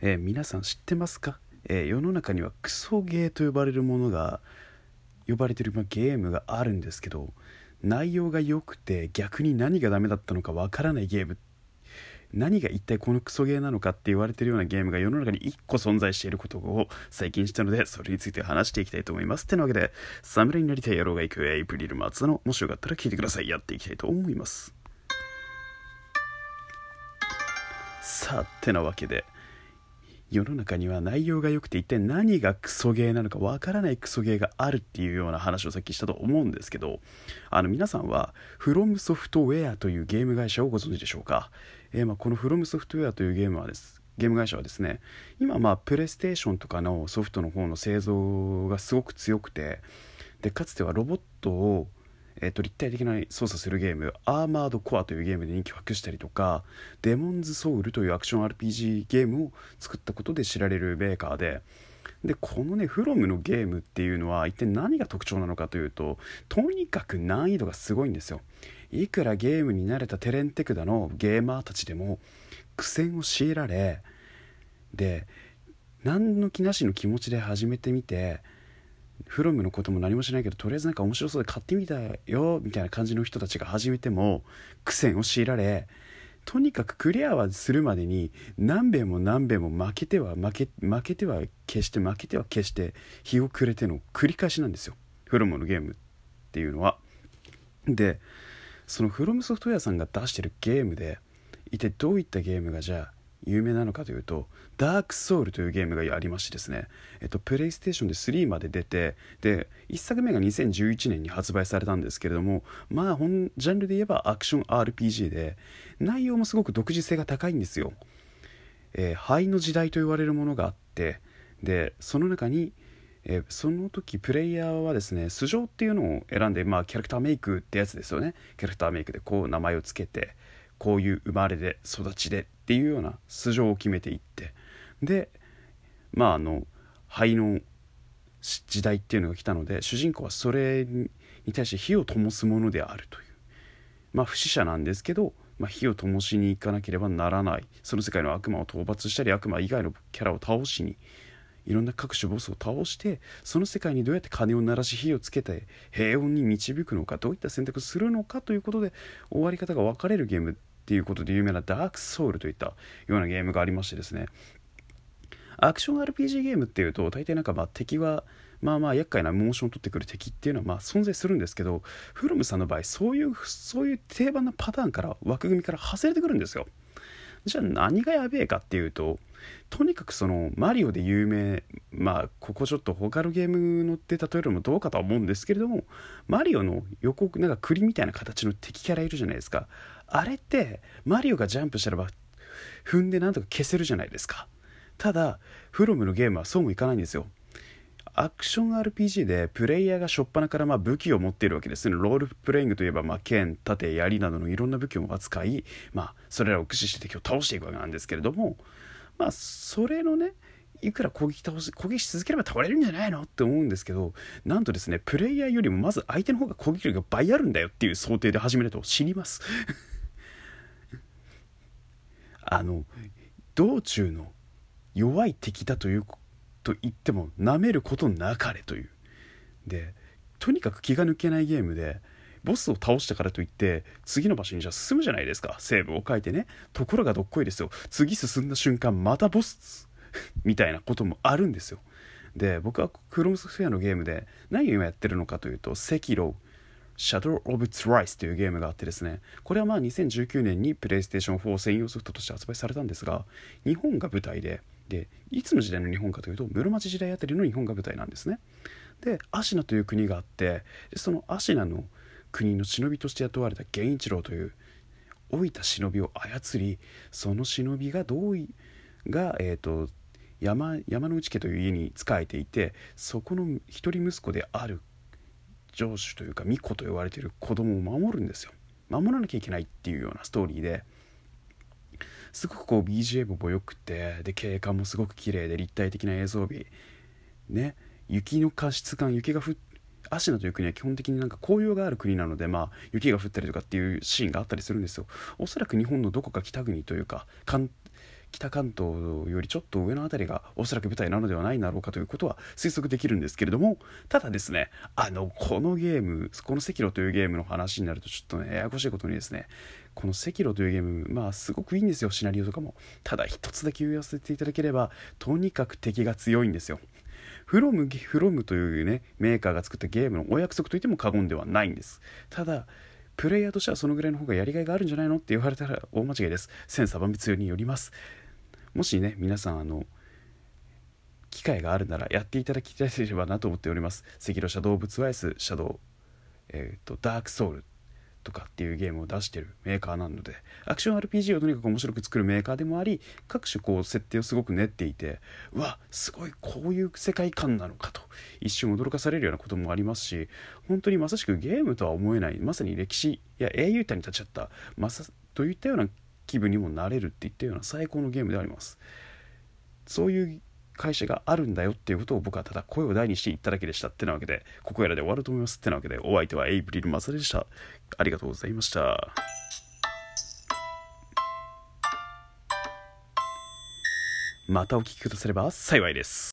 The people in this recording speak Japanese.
えー皆さん知ってますか、えー世の中にはクソゲーと呼ばれるものが呼ばれてるゲームがあるんですけど内容が良くて逆に何がダメだったのかわからないゲーム。何が一体このクソゲーなのかって言われてるようなゲームが世の中に1個存在していることを最近したのでそれについて話していきたいと思います。ってなわけで侍になりたい野郎が行くエイプリル松のもしよかったら聞いてください。やっていきたいと思います。さあてなわけで世の中には内容が良くて一体何がクソゲーなのかわからないクソゲーがあるっていうような話をさっきしたと思うんですけどあの皆さんはフロムソフトウェアというゲーム会社をご存知でしょうか、えーまあこのフロムソフトウェアというゲームはですゲーム会社はですね今まあプレイステーションとかのソフトの方の製造がすごく強くてでかつてはロボットをえー、と立体的な操作するゲーム「アーマードコア」というゲームで人気を博したりとか「デモンズソウル」というアクション RPG ゲームを作ったことで知られるメーカーででこのねフロムのゲームっていうのは一体何が特徴なのかというととにかく難易度がすごいんですよ。いくらゲームに慣れたテレンテクダのゲーマーたちでも苦戦を強いられで何の気なしの気持ちで始めてみてフロムのことも何もしないけどとりあえずなんか面白そうで買ってみたよみたいな感じの人たちが始めても苦戦を強いられとにかくクリアはするまでに何べんも何べんも負けては負け負けては消して負けては消して日を暮れての繰り返しなんですよフロムのゲームっていうのは。でそのフロムソフトウェアさんが出してるゲームで一体どういったゲームがじゃあ有名なのかというと「ダークソウル」というゲームがありましてですね、プレイステーションで3まで出てで1作目が2011年に発売されたんですけれどもまあ本ジャンルで言えばアクション RPG で内容もすごく独自性が高いんですよ。えー灰の時代と言われるものがあってでその中にえーその時プレイヤーはですね素性っていうのを選んで、まあ、キャラクターメイクってやつですよねキャラクターメイクでこう名前をつけてこういう生まれで育ちでっていうような素性を決めていってでまああの灰の時代っていうのが来たので主人公はそれに対して火を灯すものであるという。まあ不死者なんですけど、まあ、火を灯しに行かなければならない。その世界の悪魔を討伐したり悪魔以外のキャラを倒しにいろんな各種ボスを倒してその世界にどうやって鐘を鳴らし火をつけて平穏に導くのかどういった選択をするのかということで終わり方が分かれるゲームっていうことで有名なダークソウルといったようなゲームがありましてですね。アクション RPG ゲームっていうと大体なんかまあ敵はまあまあ厄介なモーションを取ってくる敵っていうのはまあ存在するんですけどフロムさんの場合そういうそういう定番なパターンから枠組みから外れてくるんですよ。じゃあ何がやべえかっていうととにかくそのマリオで有名まあここちょっと他のゲームので例えるのもどうかとは思うんですけれどもマリオの横なんか栗みたいな形の敵キャラいるじゃないですか。あれってマリオがジャンプしたらば踏んでなんとか消せるじゃないですか。ただフロムのゲームはそうもいかないんですよ。アクション RPG でプレイヤーが初っ端からまあ武器を持っているわけですね。ロールプレイングといえばまあ剣盾槍などのいろんな武器を扱い、まあ、それらを駆使して敵を倒していくわけなんですけれどもまあそれのねいくら攻撃倒し攻撃し続ければ倒れるんじゃないのって思うんですけどなんとですねプレイヤーよりもまず相手の方が攻撃力が倍あるんだよっていう想定で始めると死にます。あの道中の弱い敵だというと言っても舐めることなかれという。でとにかく気が抜けないゲームでボスを倒したからといって次の場所にじゃ進むじゃないですか。セーブを書いてね。ところがどっこいですよ。次進んだ瞬間またボス みたいなこともあるんですよ。で僕はクロムスフェアのゲームで何を今やってるのかというと赤炉 Shadow of Thrice というゲームがあってですね。これはまあ2019年にプレイステーション4専用ソフトとして発売されたんですが日本が舞台ででいつの時代の日本かというと室町時代あたりの日本が舞台なんですね。でアシナという国があってでそのアシナの国の忍びとして雇われた源一郎という老いた忍びを操りその忍びがどういが、えー、と山山内家という家に仕えていてそこの一人息子である城主というか巫女と言われている子供を守るんですよ。守らなきゃいけないっていうようなストーリーで。すごくこう BGM も良くてで景観もすごく綺麗で立体的な映像美。ね。雪の加湿感雪が降っアシナという国は基本的になんか紅葉がある国なので、まあ、雪が降ったりとかっていうシーンがあったりするんですよ。おそらく日本のどこか北国というか北関東よりちょっと上の辺りがおそらく舞台なのではないだろうかということは推測できるんですけれどもただですねあのこのゲームこの「赤炉」というゲームの話になるとちょっとねややこしいことにですねこの「赤炉」というゲームまあすごくいいんですよシナリオとかも。ただ一つだけ言わせていただければとにかく敵が強いんですよ。フロムフロムというねメーカーが作ったゲームのお約束といっても過言ではないんです。ただプレイヤーとしてはそのぐらいの方がやりがいがあるんじゃないのって言われたら大間違いです。千差万別によります。もしね皆さんあの機会があるならやっていただきたいればなと思っております。赤色シャドウブツワイスシャドウえっ、ー、とダークソウル。とかっていうゲームを出してるメーカーなのでアクション RPG をとにかく面白く作るメーカーでもあり各種こう設定をすごく練っていてうわすごいこういう世界観なのかと一瞬驚かされるようなこともありますし本当にまさしくゲームとは思えないまさに歴史や英雄譚に立ち会ったまさといったような気分にもなれるっていったような最高のゲームであります。そういう会社があるんだよっていうことを僕はただ声を大にして言っただけでした。ってなわけでここやらで終わると思います。ってなわけでお相手はエイブリルマサでした。ありがとうございました。またお聞きくだされば幸いです。